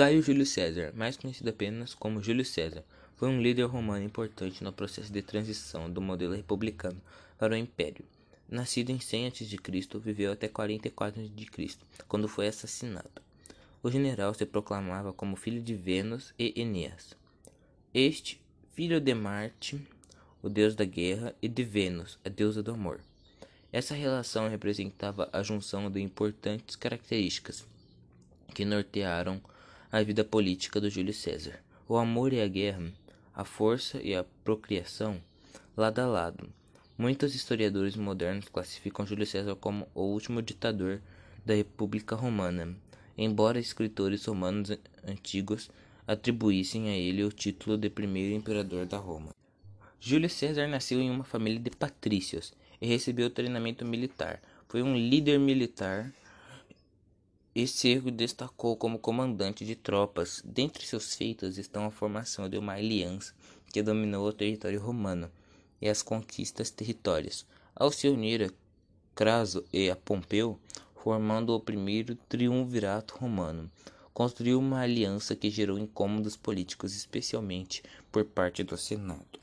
Caio Júlio César, mais conhecido apenas como Júlio César, foi um líder romano importante no processo de transição do modelo republicano para o império. Nascido em 100 a.C., viveu até 44 a.C., quando foi assassinado. O general se proclamava como filho de Vênus e Eneas. Este, filho de Marte, o deus da guerra, e de Vênus, a deusa do amor. Essa relação representava a junção de importantes características que nortearam a vida política do Júlio César. O amor e a guerra, a força e a procriação, lado a lado. Muitos historiadores modernos classificam Júlio César como o último ditador da República Romana, embora escritores romanos antigos atribuíssem a ele o título de primeiro imperador da Roma. Júlio César nasceu em uma família de patrícios e recebeu treinamento militar. Foi um líder militar e se destacou como comandante de tropas. Dentre seus feitos estão a formação de uma aliança que dominou o território romano e as conquistas territórias, ao se unir a Craso e a Pompeu, formando o primeiro triunvirato romano. Construiu uma aliança que gerou incômodos políticos, especialmente por parte do Senado.